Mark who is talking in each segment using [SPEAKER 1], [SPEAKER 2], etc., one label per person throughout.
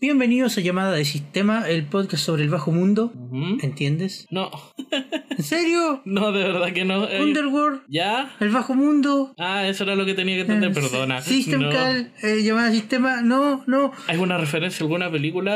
[SPEAKER 1] Bienvenidos a Llamada de Sistema, el podcast sobre el bajo mundo. ¿Entiendes?
[SPEAKER 2] No,
[SPEAKER 1] ¿En serio?
[SPEAKER 2] no, de verdad que no. Eh,
[SPEAKER 1] Underworld,
[SPEAKER 2] ¿Ya?
[SPEAKER 1] el bajo mundo.
[SPEAKER 2] Ah, eso era lo que tenía que entender,
[SPEAKER 1] eh,
[SPEAKER 2] perdona.
[SPEAKER 1] System
[SPEAKER 2] No.
[SPEAKER 1] Call, eh, llamada sistema. No, no.
[SPEAKER 2] ¿Hay una referencia a alguna película?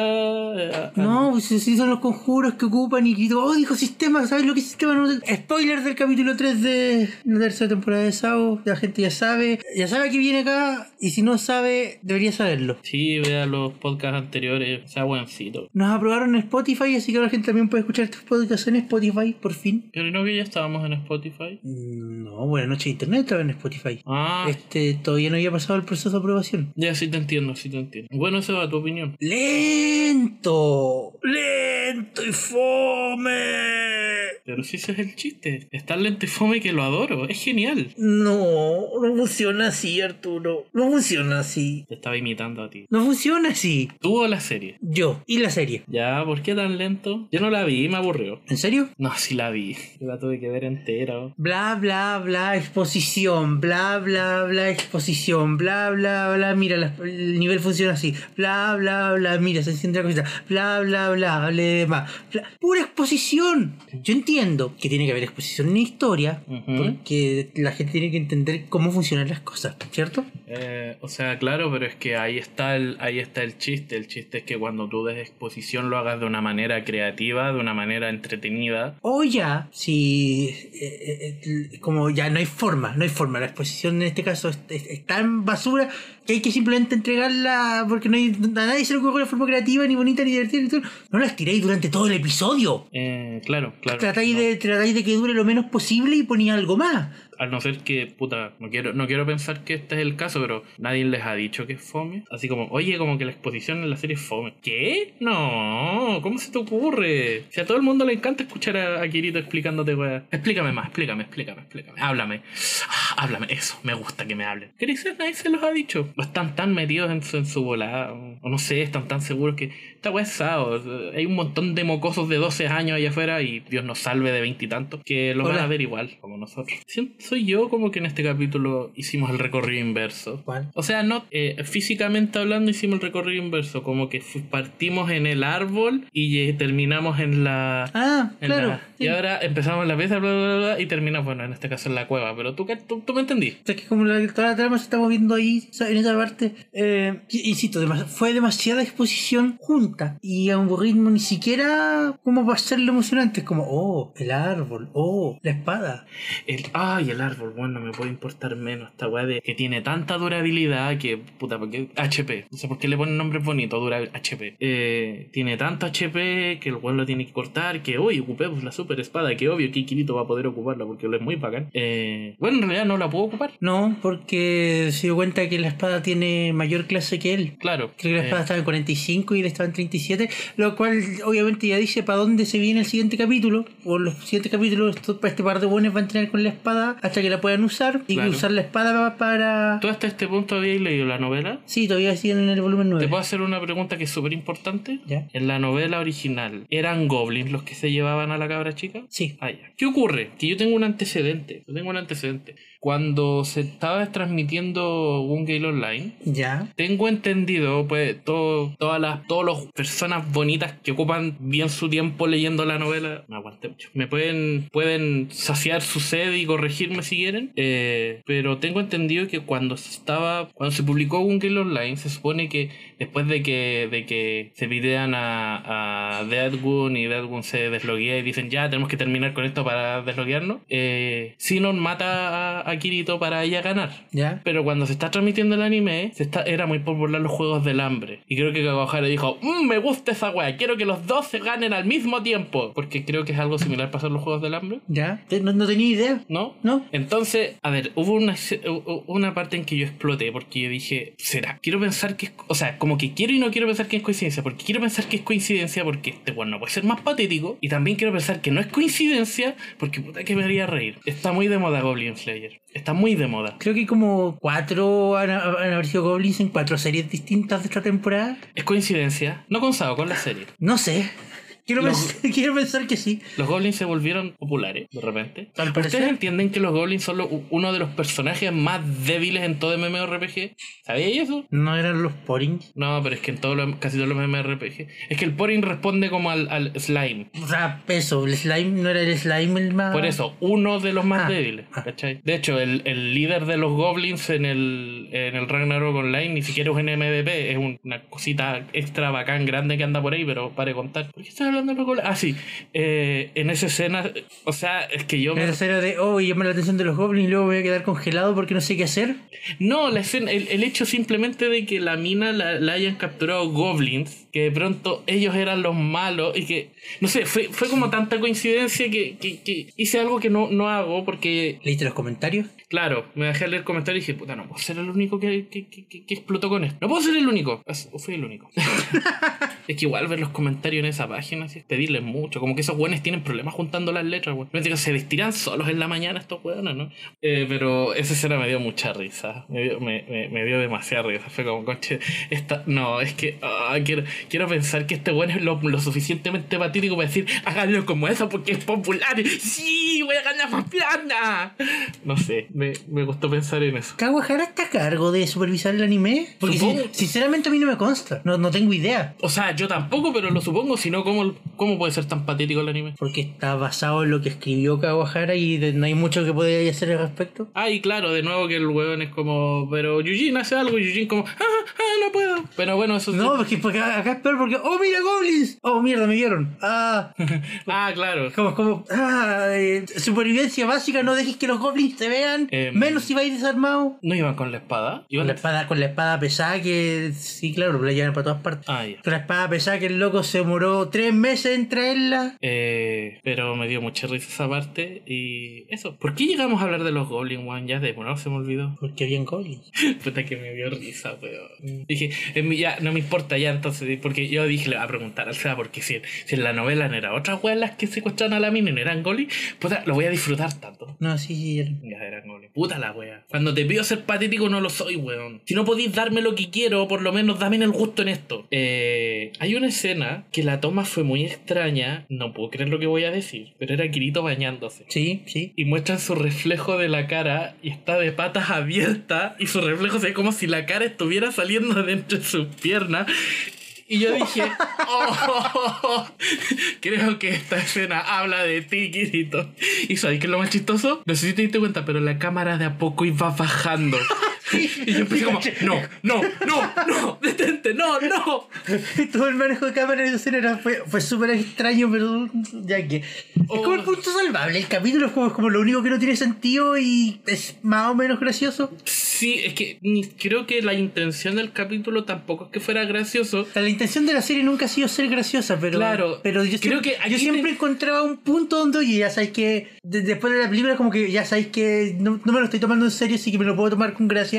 [SPEAKER 2] Eh,
[SPEAKER 1] No, pues sí son los conjuros que ocupan y que oh, dijo sistema, ¿sabes lo que es sistema? No. Spoiler del capítulo 3 de la tercera temporada de Sao, la gente ya sabe, ya sabe que viene acá y si no sabe, debería saberlo.
[SPEAKER 2] Sí, vea los podcasts anteriores, sea buencito.
[SPEAKER 1] Nos aprobaron en Spotify, así que ahora la gente también puede escuchar estos podcasts en Spotify, por fin.
[SPEAKER 2] Pero no que ya estábamos en Spotify.
[SPEAKER 1] Mm, No, Buena Noche Internet estaba en Spotify.
[SPEAKER 2] Ah,
[SPEAKER 1] Este todavía no había pasado el proceso de aprobación.
[SPEAKER 2] ya sí te entiendo, sí te entiendo. Bueno, esa va tu opinión.
[SPEAKER 1] Lento, lento y fome.
[SPEAKER 2] Pero si ese es el chiste. Es tan lento y fome que lo adoro. Es genial.
[SPEAKER 1] No, no funciona así, Arturo. No funciona así.
[SPEAKER 2] Te estaba imitando a ti.
[SPEAKER 1] No funciona así.
[SPEAKER 2] ¿Tú o la serie?
[SPEAKER 1] Yo y la serie.
[SPEAKER 2] Ya, ¿por qué tan lento? Yo no la vi me aburrió.
[SPEAKER 1] ¿En serio?
[SPEAKER 2] No, sí la vi. Yo la tuve que ver entera.
[SPEAKER 1] Bla, bla, bla, exposición, bla, bla, bla, exposición, bla, bla, bla, mira, la- el nivel funciona así, bla, bla, bla, mira, se enciende la cosita, bla, bla, bla, hable más, bla- pura exposición. Yo entiendo que tiene que haber exposición en historia,
[SPEAKER 2] Ujú.
[SPEAKER 1] porque la gente tiene que entender cómo funcionan las cosas, ¿cierto?
[SPEAKER 2] Eh, o sea, claro, pero es que ahí está el, ahí está el chiste. El chiste es que cuando tú des exposición lo hagas de una manera creativa, de una manera entretenida.
[SPEAKER 1] O ya, si eh, eh, como ya no hay forma, no hay forma, la exposición en este caso es, es- es tan basura que hay que simplemente entregarla porque no hay, a nadie se le ocurre de forma creativa, ni bonita, ni divertida, ni todo. No la estiréis durante todo el episodio.
[SPEAKER 2] Eh, claro, claro.
[SPEAKER 1] tratáis,
[SPEAKER 2] no.
[SPEAKER 1] de, tratáis de que dure lo menos posible y ponía algo más.
[SPEAKER 2] Al no ser que, puta, no quiero, no quiero pensar que este es el caso, pero nadie les ha dicho que es fome. Así como, oye, como que la exposición en la serie es fome. ¿Qué? No, ¿cómo se te ocurre? Si a todo el mundo le encanta escuchar a, a Kirito explicándote, weá. Explícame más, explícame, explícame, explícame. Háblame. Ah, háblame, eso, me gusta que me hablen. ¿Qué dices? Nadie se los ha dicho. O están tan metidos en su, en su volada, o, o no sé, están tan seguros que esta weá es Sao. Hay un montón de mocosos de 12 años allá afuera y Dios nos salve de veintitantos que lo van
[SPEAKER 1] Hola.
[SPEAKER 2] a ver igual, como nosotros. Sien- Soy yo como que en este capítulo hicimos el recorrido inverso.
[SPEAKER 1] ¿Cuál?
[SPEAKER 2] O sea, no eh, físicamente hablando hicimos el recorrido inverso, como que partimos en el árbol y eh, terminamos en la...
[SPEAKER 1] Ah,
[SPEAKER 2] en
[SPEAKER 1] claro.
[SPEAKER 2] la-
[SPEAKER 1] sí.
[SPEAKER 2] y ahora empezamos en la pieza, bla, bla, bla, y terminamos, bueno, en este caso en la cueva. Pero tú, qué- tú, tú me entendí.
[SPEAKER 1] O sea, que como la, toda la trama se está moviendo ahí, en esa parte, eh, insisto, demas- fue demasiada exposición junta y a un ritmo ni siquiera como para hacerlo emocionante. Es como, oh, el árbol, oh, la espada.
[SPEAKER 2] El, ay, el árbol, bueno, me puede importar menos esta weá de que tiene tanta durabilidad que, puta, porque HP, no sé por qué le ponen nombres bonitos, dura HP. Eh, tiene tanto HP que el weón lo tiene que cortar, que hoy ocupemos la super espada, que obvio que Kirito va a poder ocuparla porque lo es muy bacán. Eh, bueno, en realidad no la puedo ocupar.
[SPEAKER 1] No, porque se dio cuenta que la espada tiene mayor clase que él.
[SPEAKER 2] Claro.
[SPEAKER 1] Creo que la
[SPEAKER 2] eh,
[SPEAKER 1] espada estaba en 45 y él estaba en 37, lo cual obviamente ya dice para dónde se viene el siguiente capítulo. O los siguientes capítulos, este par de buenos va a entrenar con la espada hasta que la puedan usar y
[SPEAKER 2] Claro.
[SPEAKER 1] usar la espada pa- para...
[SPEAKER 2] ¿Tú hasta este punto habías leído la novela?
[SPEAKER 1] Sí, todavía siguen en el volumen 9.
[SPEAKER 2] ¿Te puedo hacer una pregunta que es súper importante?
[SPEAKER 1] ¿Ya?
[SPEAKER 2] En la novela original, ¿eran goblins los que se llevaban a la cabra chica?
[SPEAKER 1] Sí.
[SPEAKER 2] Ah, ya. ¿Qué ocurre? Que yo tengo un antecedente. Yo tengo un antecedente. Cuando se estaba transmitiendo un Gale Online,
[SPEAKER 1] Ya.
[SPEAKER 2] tengo entendido, pues, todo, todas las todas las personas bonitas que ocupan bien su tiempo leyendo la novela, me aguanté mucho. Me pueden, pueden saciar su sed y corregirme si quieren. eh, pero tengo entendido que cuando se estaba, cuando se publicó un Gale Online, se supone que después de que, de que se videan a, a Deadwood y Deadwood se desloguea y dicen ya tenemos que terminar con esto para desloguearnos, eh, Sinon mata a, a Kirito para ella ganar.
[SPEAKER 1] Ya.
[SPEAKER 2] Pero cuando se está transmitiendo el anime, se está, era muy popular los juegos del hambre. Y creo que Kawahara dijo, "Mm, me gusta esa wea, quiero que los dos se ganen al mismo tiempo. Porque creo que es algo similar pasar los juegos del hambre,
[SPEAKER 1] Ya. No, no tenía idea.
[SPEAKER 2] ¿no?
[SPEAKER 1] ¿No?
[SPEAKER 2] Entonces, a ver, hubo una, una parte en que yo exploté porque yo dije, ¿será? Quiero pensar que es, o sea, como que quiero y no quiero pensar que es coincidencia, porque quiero pensar que es coincidencia porque este bueno puede ser más patético y también quiero pensar que no es coincidencia porque puta que me haría reír. Está muy de moda Goblin Slayer. Está muy de moda.
[SPEAKER 1] Creo que como cuatro han, han sido goblins en cuatro series distintas de esta temporada.
[SPEAKER 2] ¿Es coincidencia? No con Sao, con la serie.
[SPEAKER 1] No sé. Quiero,
[SPEAKER 2] Los-
[SPEAKER 1] pensar, quiero pensar que sí.
[SPEAKER 2] Los goblins se volvieron populares de repente. ¿Ustedes
[SPEAKER 1] parecer.
[SPEAKER 2] entienden que los goblins son lo- uno de los personajes más débiles en todo MMORPG? ¿Sabíais eso?
[SPEAKER 1] No eran los porings.
[SPEAKER 2] No, pero es que en todo lo- casi todos los MMORPG. Es que el poring responde como al, al slime.
[SPEAKER 1] O sea, eso, el slime no era el slime el más.
[SPEAKER 2] Por eso, uno de los más
[SPEAKER 1] Ah,
[SPEAKER 2] débiles.
[SPEAKER 1] ah.
[SPEAKER 2] ¿cachai? De hecho, el, el líder de los goblins en el, en el Ragnarok Online ni siquiera es un MVP, es un- una cosita extra bacán grande que anda por ahí, pero pare de contar. ¿Por qué estás hablando de los goblins? Ah, sí. Eh, en esa escena, o sea, es que yo... me-
[SPEAKER 1] Era escena de, oh, llama la atención de los goblins y luego voy a quedar congelado porque no sé qué hacer.
[SPEAKER 2] No, la escena, el, el hecho simplemente de que la mina la, la hayan capturado goblins, que de pronto ellos eran los malos y que, no sé, fue, fue como tanta coincidencia que, que, que hice algo que no, no hago porque
[SPEAKER 1] ¿Leíste los comentarios?
[SPEAKER 2] Claro, me dejé leer comentarios y dije, puta, no puedo ser el único que, que, que, que- explotó con esto. No puedo ser el único. O fui el único. es que igual ver los comentarios en esa página así es pedirles mucho. Como que esos weones tienen problemas juntando las letras, digo, se vestirán solos en la mañana estos weones, ¿no? Eh, pero esa escena me dio mucha risa. Me dio, me, me, me dio demasiada risa. Fue como, coche, esta... No, es que ah, quiero, quiero pensar que este weón es lo, lo suficientemente patético para decir, háganlo como eso porque es popular. ¡Sí! ¡Voy a ganar más plata! No sé, me, me gustó pensar en eso.
[SPEAKER 1] ¿Kawahara está a cargo de supervisar el anime? Porque si- sinceramente a mí no me consta. No, no tengo idea.
[SPEAKER 2] O sea, yo tampoco, pero lo supongo, si no, ¿cómo, ¿cómo puede ser tan patético el anime?
[SPEAKER 1] Porque está basado en lo que escribió Kawahara y de- no hay mucho que podría hacer al respecto.
[SPEAKER 2] Ah, y claro, de nuevo que el weón es como, pero Yujin hace algo y Yujin como, ah, ah, no puedo. Pero bueno, eso
[SPEAKER 1] No, porque, porque acá es peor porque, oh, mira, goblins. Oh, mierda, me vieron. Ah,
[SPEAKER 2] Ah, claro.
[SPEAKER 1] como, como, ah, eh, supervivencia básica, no dejes que los goblins te vean.
[SPEAKER 2] Em.
[SPEAKER 1] Menos si vais desarmado.
[SPEAKER 2] ¿No iban con la espada?
[SPEAKER 1] Con
[SPEAKER 2] ¿Iban
[SPEAKER 1] la espada, con la espada pesada que, sí, claro, la llevan para todas partes.
[SPEAKER 2] Ah, ya.
[SPEAKER 1] Con la espada pesada que el loco se demoró tres meses en traerla.
[SPEAKER 2] Eh, pero me dio mucha risa esa parte y eso. ¿Por qué llegamos a hablar de los Goblin One ya de bueno, se me olvidó?
[SPEAKER 1] Porque habían goblins.
[SPEAKER 2] Puta que me dio risa, weón. Dije, en mi- ya, no me importa ya entonces, porque yo dije, le voy a preguntar al Seba, porque si, si en la novela no eran otras weas las que secuestraron a la mina y no eran Goblin, puta, lo voy a disfrutar tanto.
[SPEAKER 1] No, sí, sí.
[SPEAKER 2] Ya eran Puta la wea. Cuando te pido ser patético no lo soy, weón. Si no podéis darme lo que quiero, por lo menos dame el gusto en esto. Eh, hay una escena que la toma fue muy extraña, no puedo creer lo que voy a decir, pero era Kirito bañándose.
[SPEAKER 1] Sí, sí.
[SPEAKER 2] Y muestran su reflejo de la cara y está de patas abiertas y su reflejo se ve como si la cara estuviera saliendo de entre sus piernas. Y yo dije, "Oh, creo que esta escena habla de ti, Kirito. Y sabes qué es lo más chistoso? No sé si te diste cuenta, pero la cámara de a poco iba bajando. Y yo empecé como, no, no, no, no, detente, no, no.
[SPEAKER 1] Todo el manejo de cámara esa escena era- fue, fue súper extraño, pero ya que. Es como el
[SPEAKER 2] Oh.
[SPEAKER 1] punto salvable. El capítulo es como, como lo único que no tiene sentido y es más o menos gracioso.
[SPEAKER 2] Sí, es que creo que la intención del capítulo tampoco es que fuera gracioso,
[SPEAKER 1] la intención de la serie nunca ha sido ser graciosa, pero.
[SPEAKER 2] Claro.
[SPEAKER 1] Pero yo
[SPEAKER 2] Creo
[SPEAKER 1] siempre,
[SPEAKER 2] que
[SPEAKER 1] yo siempre
[SPEAKER 2] te-
[SPEAKER 1] encontraba un punto donde, oye, ya sabéis que. de- después de la película, como que ya sabéis que no, no me lo estoy tomando en serio, así que me lo puedo tomar con gracia.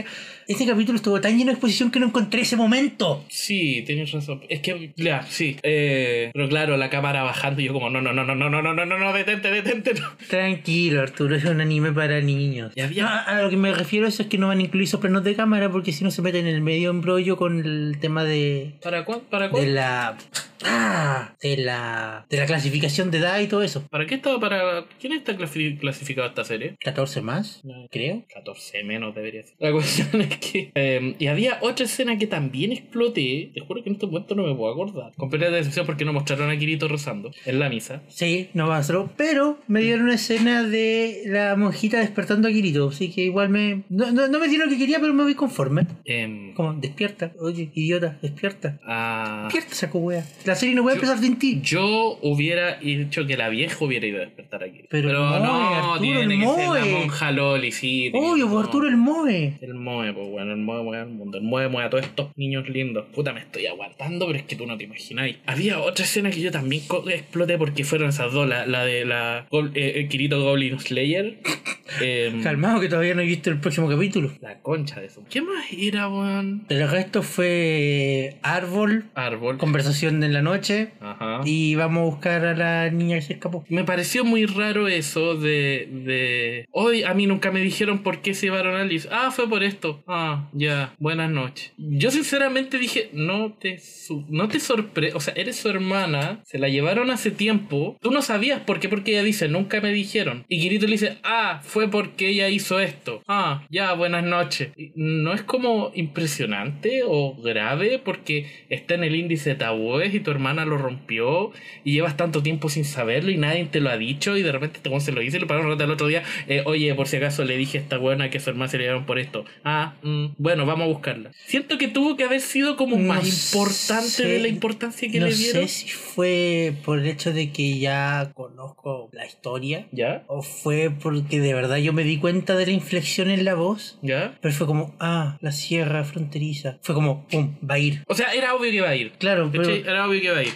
[SPEAKER 1] Este capítulo estuvo tan lleno de exposición que no encontré ese momento.
[SPEAKER 2] Sí, tienes razón. Es que, ya, sí. Eh, pero claro, la cámara bajando y yo como, no, no, no, no, no, no, no, no, no, no, detente, detente. No.
[SPEAKER 1] Tranquilo, Arturo, es un anime para niños. A lo que me refiero eso es que no van a incluir soplanos de cámara porque si no se meten en el medio embrollo con el tema de.
[SPEAKER 2] ¿Para cuándo? ¿Para
[SPEAKER 1] de
[SPEAKER 2] cuándo?
[SPEAKER 1] la. Ah, de la. de la clasificación de edad y todo eso.
[SPEAKER 2] ¿Para qué estaba para... ¿Quién está clasi- clasificado esta serie?
[SPEAKER 1] 14 más,
[SPEAKER 2] No,
[SPEAKER 1] creo.
[SPEAKER 2] 14 menos debería ser. La cuestión es que... eh, y había otra escena que también exploté. Te juro que en este momento no me puedo acordar. Completa decepción porque no mostraron a Kirito rezando en la misa.
[SPEAKER 1] Sí, no va a hacerlo. Pero me dieron una escena de la monjita despertando a Kirito. Así que igual me. No, no, no me dieron lo que quería, pero me voy conforme.
[SPEAKER 2] Em,
[SPEAKER 1] Como, despierta. Oye, idiota, despierta.
[SPEAKER 2] ah,
[SPEAKER 1] Despierta, saco wea. La serie no puede empezar sin ti.
[SPEAKER 2] Yo hubiera dicho que la vieja hubiera ido a despertar aquí.
[SPEAKER 1] Pero el Moe,
[SPEAKER 2] no,
[SPEAKER 1] Arturo,
[SPEAKER 2] tiene
[SPEAKER 1] el
[SPEAKER 2] que ser la
[SPEAKER 1] Moe.
[SPEAKER 2] monja Loli, sí.
[SPEAKER 1] Obvio, pues. Arturo el Moe.
[SPEAKER 2] El Moe, pues bueno, el Moe mueve al mundo. El Moe mueve a todos estos niños lindos. Puta, me estoy aguantando, pero es que tú no te imagináis. Había otra escena que yo también exploté porque fueron esas dos. La, la de la Gol- eh, eh, Kirito Goblin Slayer. em,
[SPEAKER 1] Calmado que todavía no he visto el próximo capítulo.
[SPEAKER 2] la concha de eso. ¿Qué más era, weón?
[SPEAKER 1] El resto fue árbol,
[SPEAKER 2] Árbol.
[SPEAKER 1] conversación en la noche
[SPEAKER 2] Ajá.
[SPEAKER 1] y vamos a buscar a la niña que se escapó.
[SPEAKER 2] Me pareció muy raro eso de, de... Hoy a mí nunca me dijeron por qué se llevaron a Liz. Ah, fue por esto. Ah, ya, buenas noches. Yo sinceramente dije, no te, su- no te sorpre... O sea, eres su hermana, se la llevaron hace tiempo. Tú no sabías por qué, porque ella dice, nunca me dijeron. Y Kirito le dice, ah, fue porque ella hizo esto. Ah, ya, buenas noches. ¿No es como impresionante o grave porque está en el índice de tabúes y tu hermana lo rompió y llevas tanto tiempo sin saberlo y nadie te lo ha dicho y de repente este se lo dice y le pararon el otro día, eh, oye, por si acaso le dije a esta buena que su hermana se le llevaron por esto. Ah, mm, bueno, vamos a buscarla. Siento que tuvo que haber sido como
[SPEAKER 1] No
[SPEAKER 2] más importante
[SPEAKER 1] sé,
[SPEAKER 2] de la importancia que
[SPEAKER 1] no
[SPEAKER 2] le dieron.
[SPEAKER 1] sé si fue por el hecho de que ya conozco la historia
[SPEAKER 2] ¿Ya?
[SPEAKER 1] o fue porque de verdad yo me di cuenta de la inflexión en la voz.
[SPEAKER 2] ¿Ya?
[SPEAKER 1] Pero fue como, ah, la sierra fronteriza. Fue como, pum, va a ir.
[SPEAKER 2] O sea, era obvio que iba a ir.
[SPEAKER 1] Claro, pero.
[SPEAKER 2] Era obvio que iba a ir.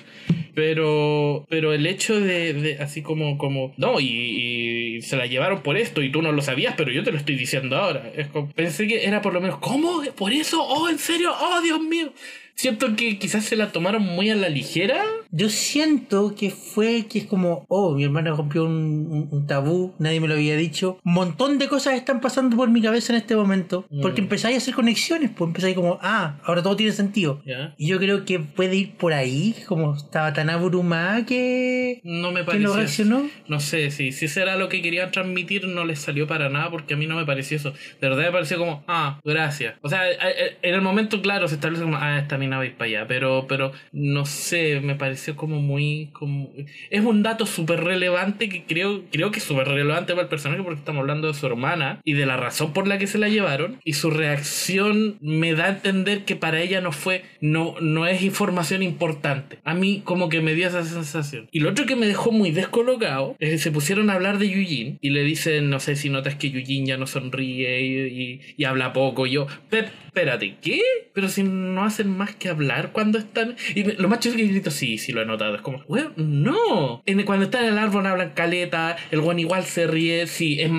[SPEAKER 2] Pero, pero el hecho de, así como, como, no, y, se la llevaron por esto y tú no lo sabías, pero yo te lo estoy diciendo ahora. Pensé que era por lo menos, ¿cómo? ¿Por eso? Oh, ¿en serio? Oh, Dios mío. Siento que quizás se la tomaron muy a la ligera.
[SPEAKER 1] yo siento que fue que es como, oh, mi hermana rompió un, un- un tabú, nadie me lo había dicho. Un montón de cosas están pasando por mi cabeza en este momento. Porque
[SPEAKER 2] Mm.
[SPEAKER 1] empezáis a hacer conexiones, pues empezáis como, ah, ahora todo tiene sentido.
[SPEAKER 2] ¿Ya?
[SPEAKER 1] Y yo creo que puede ir por ahí, como estaba tan abrumada que,
[SPEAKER 2] No me
[SPEAKER 1] que
[SPEAKER 2] pareció.
[SPEAKER 1] no reaccionó.
[SPEAKER 2] No sé, si, si eso era lo que querían transmitir, no les salió para nada porque a mí no me pareció eso. De verdad me pareció como, ah, gracias. O sea, en el momento, claro, se establece como, ah, esta mina va a ir para allá. Pero, pero no sé, me pareció como muy. Como... Es un dato súper relevante que creo, creo que es súper relevante para el personaje porque estamos hablando de su hermana y de la razón por la que se la llevaron. Y su reacción me da a entender que para ella no fue, no, no es información importante. A mí, como que me dio esa sensación. Y lo otro que me dejó muy descolocado es que se pusieron a hablar de Yujin y le dicen, no sé si notas que Yujin ya no sonríe y, y- y habla poco. Y yo, "Pe- espérate, ¿qué? Pero si no hacen más que hablar cuando están. Y lo más chido que grito, sí, sí lo he notado. Es como, weón, no. En- cuando están en el árbol hablan caleta, el weón igual se ríe, sí, es,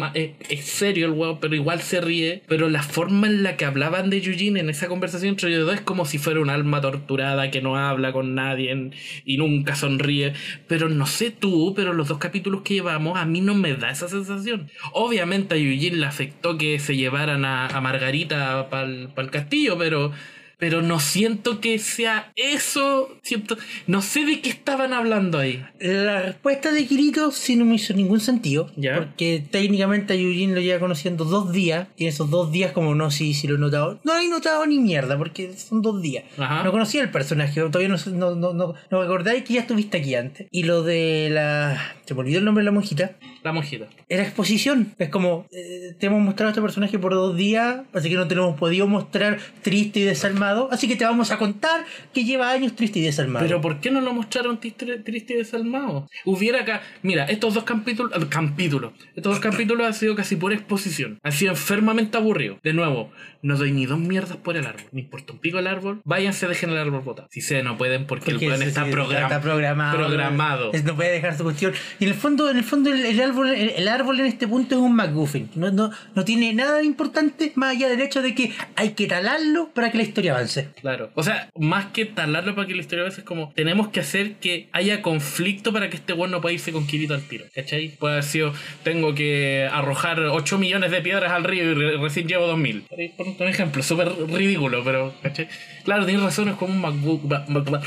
[SPEAKER 2] es, serio el weón, pero igual se ríe. Pero la forma en la que hablaban de Yujin en esa conversación entre ellos dos es como si fuera un alma torturada que no habla con nadie y nunca sonríe. Pero no sé tú, pero los dos capítulos que llevamos a mí no me da esa sensación. Obviamente a Yujin le afectó que se llevaran a, a Margarita para el castillo, pero... Pero no siento que sea eso. Siento, no sé de qué estaban hablando ahí.
[SPEAKER 1] La respuesta de Kirito sí no me hizo ningún sentido.
[SPEAKER 2] Ya.
[SPEAKER 1] Porque técnicamente a Yujin lo lleva conociendo dos días. Y en esos dos días, como no, sí, sí lo he notado. No lo he notado ni mierda, porque son dos días.
[SPEAKER 2] Ajá.
[SPEAKER 1] No conocía el personaje, todavía no, no, no, no, no recordáis que ya estuviste aquí antes. Y lo de la. Se me olvidó el nombre de la monjita.
[SPEAKER 2] La monjita.
[SPEAKER 1] Era exposición. Es como, eh, te hemos mostrado a este personaje por dos días, así que no te lo hemos podido mostrar triste y desalmado. Así que te vamos a contar que lleva años triste y desalmado.
[SPEAKER 2] Pero ¿por qué no lo mostraron triste, triste y desalmado? Hubiera acá. Mira, estos dos capítulos. eh, capítulos. Estos dos capítulos han sido casi pura exposición. Han sido enfermamente aburridos. De nuevo, no doy ni dos mierdas por el árbol. Me importa un pico el árbol. Váyanse, dejen el árbol botado. Si se no pueden porque,
[SPEAKER 1] Porque
[SPEAKER 2] el plan está,
[SPEAKER 1] sí,
[SPEAKER 2] program-
[SPEAKER 1] está programado.
[SPEAKER 2] programado.
[SPEAKER 1] Es- no puede dejar su cuestión. Y en el fondo, en el fondo el, el árbol, el, el árbol en este punto es un McGuffin. No, no, no tiene nada de importante más allá del hecho de que hay que talarlo para que la historia avance.
[SPEAKER 2] Claro. O sea, más que talarlo para que la historia a veces es como tenemos que hacer que haya conflicto para que este weón no pueda irse con Kirito al tiro. ¿Cachai? Puede haber sido, tengo que arrojar 8 millones de piedras al río y re- recién llevo 2000. Por ahí, Por un ejemplo, súper ridículo, pero ¿cachai? Claro, tienes razón, es como un MacBook. ma- ma- ma-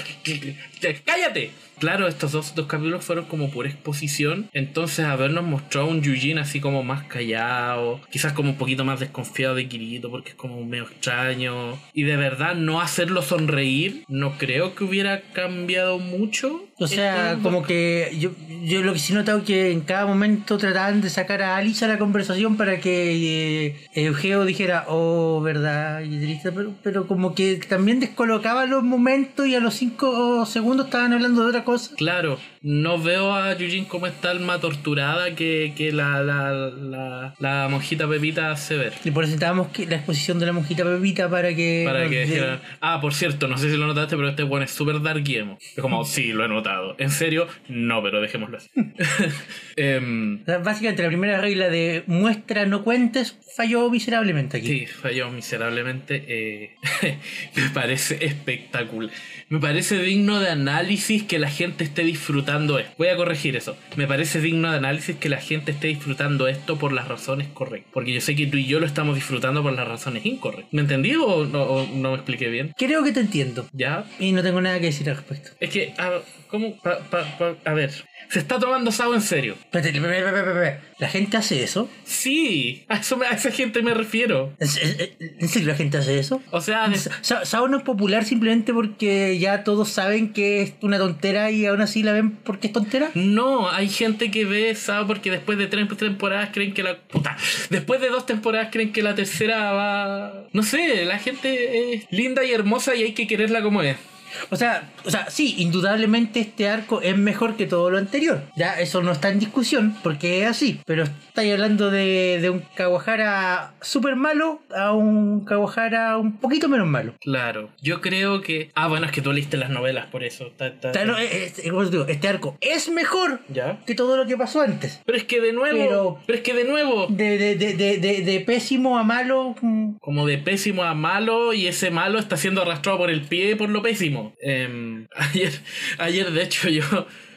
[SPEAKER 2] ¡Cállate! Claro, estos dos, dos capítulos fueron como por exposición. Entonces, habernos mostrado un Yujin así como más callado, quizás como un poquito más desconfiado de Kirito, porque es como medio extraño. Y de verdad, no hacerlo sonreír, no creo que hubiera cambiado mucho.
[SPEAKER 1] O sea, como que yo, yo lo que sí he notado que en cada momento trataban de sacar a Alice a la conversación para que eh, Eugeo dijera, oh, verdad, y triste, pero, pero como que también descolocaba los momentos y a los cinco segundos estaban hablando de otra cosa.
[SPEAKER 2] Claro, no veo a Yujin como esta alma torturada que, que la, la, la, la monjita Pepita hace ver.
[SPEAKER 1] Y por eso estábamos que la exposición de la monjita Pepita para que.
[SPEAKER 2] Para que ah, por cierto, no sé si lo notaste, pero este bueno es súper dark emo. Es como, sí, lo he notado. ¿En serio? No, pero dejémoslo así. Em,
[SPEAKER 1] Básicamente la primera regla de muestra, no cuentes, falló miserablemente aquí.
[SPEAKER 2] Sí, falló miserablemente. eh, me parece espectacular. Me parece digno de análisis que la gente esté disfrutando esto. Voy a corregir eso. Me parece digno de análisis que la gente esté disfrutando esto por las razones correctas. Porque yo sé que tú y yo lo estamos disfrutando por las razones incorrectas. ¿Me entendí o no, o no me expliqué bien?
[SPEAKER 1] Creo que te entiendo.
[SPEAKER 2] ¿Ya?
[SPEAKER 1] Y no tengo nada que decir al respecto.
[SPEAKER 2] Es que, a, ¿cómo? Pa- pa- pa- a ver, se está tomando Sao en serio.
[SPEAKER 1] ¿La gente hace eso?
[SPEAKER 2] Sí, a, eso me- a esa gente me refiero.
[SPEAKER 1] ¿En se- ¿En serio la gente hace eso?
[SPEAKER 2] O sea, de-
[SPEAKER 1] Sa- Sao no es popular simplemente porque ya todos saben que es una tontera y aún así la ven porque es tontera.
[SPEAKER 2] No, hay gente que ve Sao porque después de tres temporadas creen que la. Puta. Después de dos temporadas creen que la tercera va. No sé, la gente es linda y hermosa y hay que quererla como es.
[SPEAKER 1] O sea, o sea, sí, indudablemente este arco es mejor que todo lo anterior. Ya, eso no está en discusión porque es así. Pero estáis hablando de, de un Kawahara súper malo a un Kawahara un poquito menos malo.
[SPEAKER 2] Claro. Yo creo que. Ah, bueno, es que tú leíste las novelas, por eso. Está- está-
[SPEAKER 1] O sea, no, es- es- como te digo, este arco es mejor
[SPEAKER 2] ¿Ya?
[SPEAKER 1] que todo lo que pasó antes.
[SPEAKER 2] Pero es que de nuevo.
[SPEAKER 1] Pero-
[SPEAKER 2] pero es que de nuevo.
[SPEAKER 1] De, de, de, de, de, de pésimo a malo. mm,
[SPEAKER 2] como de pésimo a malo y ese malo está siendo arrastrado por el pie por lo pésimo. Em, ayer, ayer, de hecho, yo.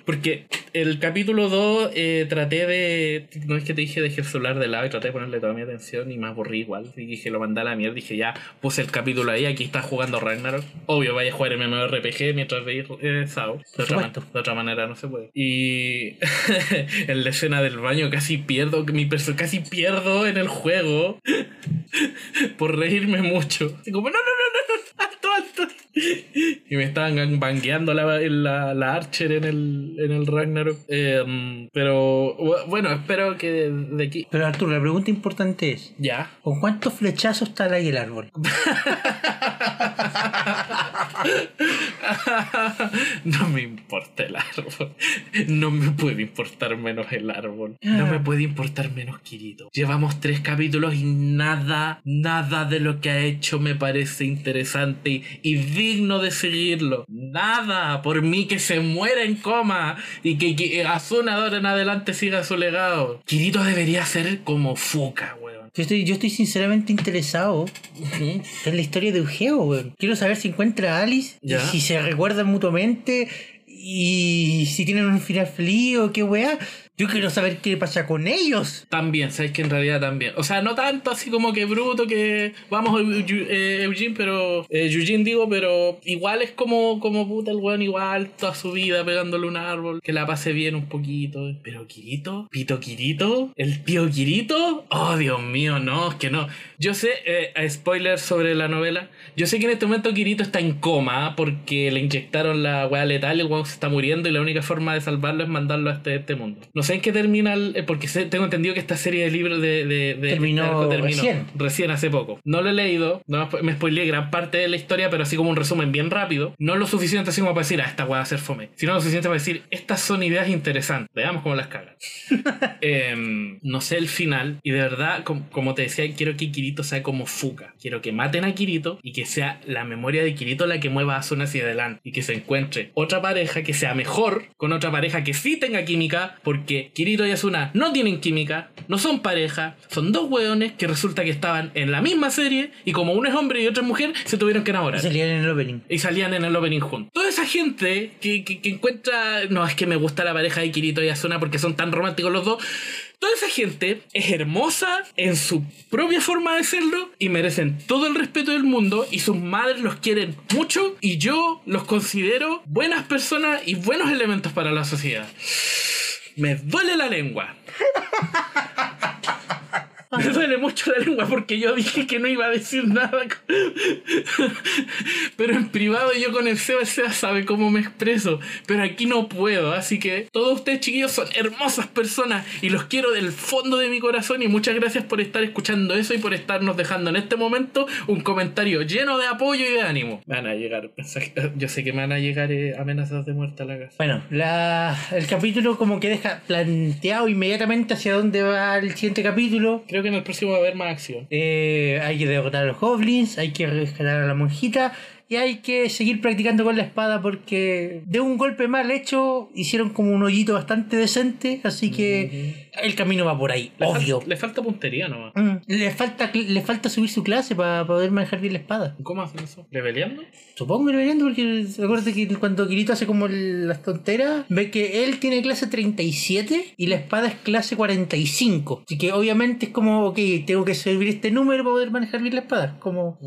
[SPEAKER 2] Porque el capítulo 2 eh, traté de. No es que te dije dejé el celular de lado y traté de ponerle toda mi atención y me aburrí igual. Y dije, lo mandé a la mierda. Dije, ya puse el capítulo ahí. Aquí está jugando Ragnarok. Obvio, vaya a jugar MMORPG mientras veis eh, Sao. De otra, man- de otra manera no se puede. Y en la escena del baño casi pierdo. Mi perso casi pierdo en el juego por reírme mucho. Así como, no, no. Y me estaban bangueando la, la, la Archer en el, en el Ragnarok. Em, pero bu- bueno, espero que de, de aquí.
[SPEAKER 1] Pero Arturo, la pregunta importante es:
[SPEAKER 2] Ya.
[SPEAKER 1] ¿con cuántos flechazos está ahí el árbol?
[SPEAKER 2] no me importa el árbol. No me puede importar menos el árbol. No me puede importar menos Kirito. Llevamos tres capítulos y nada, nada de lo que ha hecho me parece interesante y, y digno de seguirlo. Nada. Por mí que se muera en coma y que, que Asuna de ahora en adelante siga su legado. Kirito debería ser como Fuka.
[SPEAKER 1] Yo estoy, yo estoy sinceramente interesado en la historia de Eugeo, weón. Quiero saber si encuentra a Alice, y si se recuerdan mutuamente y si tienen un final feliz o qué weá. Yo quiero saber qué pasa con ellos.
[SPEAKER 2] También, sabes que en realidad también. O sea, no tanto así como que bruto que vamos eh, Eugene, pero. Eh, Eugene digo, pero igual es como, como puta el weón, igual toda su vida pegándole un árbol, que la pase bien un poquito. Pero Kirito, Pito Kirito, el tío Kirito, oh Dios mío, no, es que no. Yo sé, eh, spoiler sobre la novela, yo sé que en este momento Kirito está en coma porque le inyectaron la weá letal el weón se está muriendo y la única forma de salvarlo es mandarlo a este, este mundo. No sé en qué termina, el- eh, porque tengo entendido que esta serie de libros de, de, de-
[SPEAKER 1] Terminó recién.
[SPEAKER 2] recién hace poco. No lo he leído, no me spoileé gran parte de la historia, pero así como un resumen bien rápido. No lo suficiente así como para decir, ah, esta weá va a ser fome, sino lo suficiente para decir, estas son ideas interesantes, veamos cómo las cagan. Em, no sé el final, y de verdad, com- como te decía, quiero que Kirito sea como Fuka. Quiero que maten a Kirito y que sea la memoria de Kirito la que mueva a Asuna hacia adelante y que se encuentre otra pareja que sea mejor con otra pareja que sí tenga química, porque Kirito y Asuna no tienen química, no son pareja, son dos hueones que resulta que estaban en la misma serie y como uno es hombre y otro es mujer, se tuvieron que enamorar.
[SPEAKER 1] Salían en el opening.
[SPEAKER 2] Y salían en el opening juntos. Toda esa gente que, que- que encuentra. No, es que me gusta la pareja de Kirito y Asuna porque son tan románticos los dos. Toda esa gente es hermosa en su propia forma de serlo y merecen todo el respeto del mundo y sus madres los quieren mucho y yo los considero buenas personas y buenos elementos para la sociedad. Me duele la lengua. Me duele mucho la lengua porque yo dije que no iba a decir nada. Pero en privado yo con el Seba, el Seba sabe cómo me expreso. Pero aquí no puedo. Así que todos ustedes chiquillos son hermosas personas y los quiero del fondo de mi corazón. Y muchas gracias por estar escuchando eso y por estarnos dejando en este momento un comentario lleno de apoyo y de ánimo. Me van a llegar, yo sé que me van a llegar eh, amenazas de muerte a la casa.
[SPEAKER 1] Bueno, la, el capítulo como que deja planteado inmediatamente hacia dónde va el siguiente capítulo.
[SPEAKER 2] Creo que en el próximo va a haber más acción.
[SPEAKER 1] Eh, hay que derrotar a los goblins, hay que rescatar a la monjita y hay que seguir practicando con la espada porque de un golpe mal hecho hicieron como un hoyito bastante decente, así que el camino va por ahí,
[SPEAKER 2] Le, fal-
[SPEAKER 1] obvio.
[SPEAKER 2] le falta puntería nomás.
[SPEAKER 1] Mm, Le falta, le falta subir su clase para poder manejar bien la espada.
[SPEAKER 2] ¿Cómo hacen eso? ¿Leveleando?
[SPEAKER 1] Supongo que deberían, porque acuérdate que cuando Kirito hace como las tonteras, ve que él tiene clase 37 y la espada es clase 45. Así que obviamente es como, ok, tengo que subir este número para poder manejar bien la espada. Como,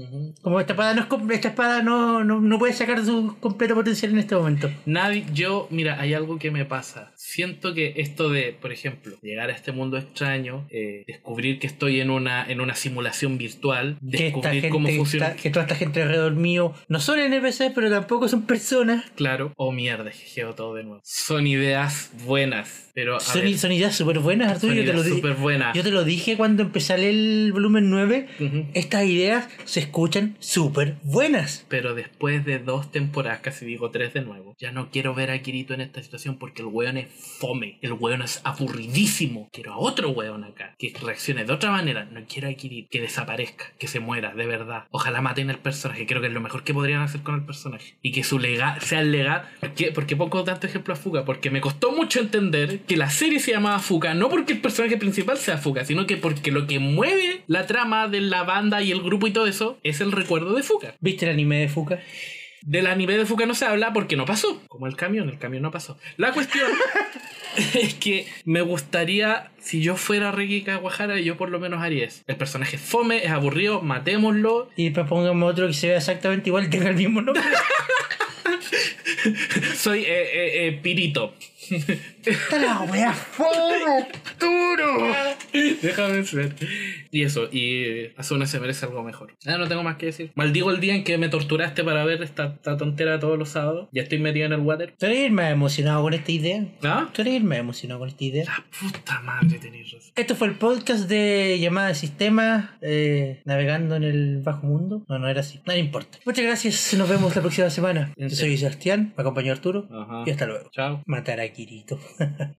[SPEAKER 1] como esta espada no es esta espada no, no, no puede sacar su completo potencial en este momento.
[SPEAKER 2] Nadie, yo, mira, hay algo que me pasa. Siento que esto de, por ejemplo, llegar a este mundo extraño, eh, descubrir que estoy en una, en una simulación virtual,
[SPEAKER 1] Que,
[SPEAKER 2] descubrir
[SPEAKER 1] gente,
[SPEAKER 2] cómo funciona.
[SPEAKER 1] está- que toda esta gente alrededor mío no son NPC, pero tampoco son personas.
[SPEAKER 2] Claro. Oh mierda, jejeo todo de nuevo. Son ideas buenas, pero
[SPEAKER 1] Son,
[SPEAKER 2] ver,
[SPEAKER 1] son ideas súper buenas, Arturo. Yo te, lo
[SPEAKER 2] súper buenas.
[SPEAKER 1] yo te lo dije cuando empecé a leer el volumen 9.
[SPEAKER 2] Ujú.
[SPEAKER 1] Estas ideas se escuchan súper buenas.
[SPEAKER 2] Pero después de dos temporadas, casi digo tres de nuevo, ya no quiero ver a Kirito en esta situación porque el weón es fome. El weón es aburridísimo. Quiero a otro weón acá que reaccione de otra manera. No quiero a que desaparezca, que se muera, de verdad. Ojalá maten al personaje. Creo que es lo mejor que podrían hacer con el personaje. Y que su legado sea el legado. ¿Por qué? Porque pongo tanto ejemplo a Fuka. Porque me costó mucho entender que la serie se llamaba Fuka. No porque el personaje principal sea Fuka, sino que porque lo que mueve la trama de la banda y el grupo y todo eso es el recuerdo de Fuka.
[SPEAKER 1] ¿Viste el anime de Fuka?
[SPEAKER 2] Del anime de Fuka no se habla porque no pasó. Como el camión, el camión no pasó. La cuestión es que me gustaría, si yo fuera Ricky Kawahara, yo por lo menos haría eso. El personaje es fome, es aburrido, matémoslo.
[SPEAKER 1] Y después pongamos otro que se vea exactamente igual y tenga el mismo nombre.
[SPEAKER 2] Soy eh, eh, eh, Pirito.
[SPEAKER 1] Está la wea fome, Arturo.
[SPEAKER 2] Déjame ser. Y eso, y Asuna se merece algo mejor. Ya no tengo más que decir. Maldigo el día en que me torturaste para ver esta, esta tontera todos los sábados. Ya estoy metido en el water.
[SPEAKER 1] ¿Tú eres más emocionado con esta idea?
[SPEAKER 2] ¿Ah?
[SPEAKER 1] ¿Tú eres más emocionado con esta idea?
[SPEAKER 2] La puta madre tenéis razón.
[SPEAKER 1] Esto fue el podcast de llamada de sistema eh, navegando en el bajo mundo. No, no era así. No importa. Muchas gracias. Nos vemos la próxima semana. Yo soy Sebastián, me acompañó Arturo.
[SPEAKER 2] Ajá.
[SPEAKER 1] Y hasta luego.
[SPEAKER 2] Chao.
[SPEAKER 1] Matar a Kirito.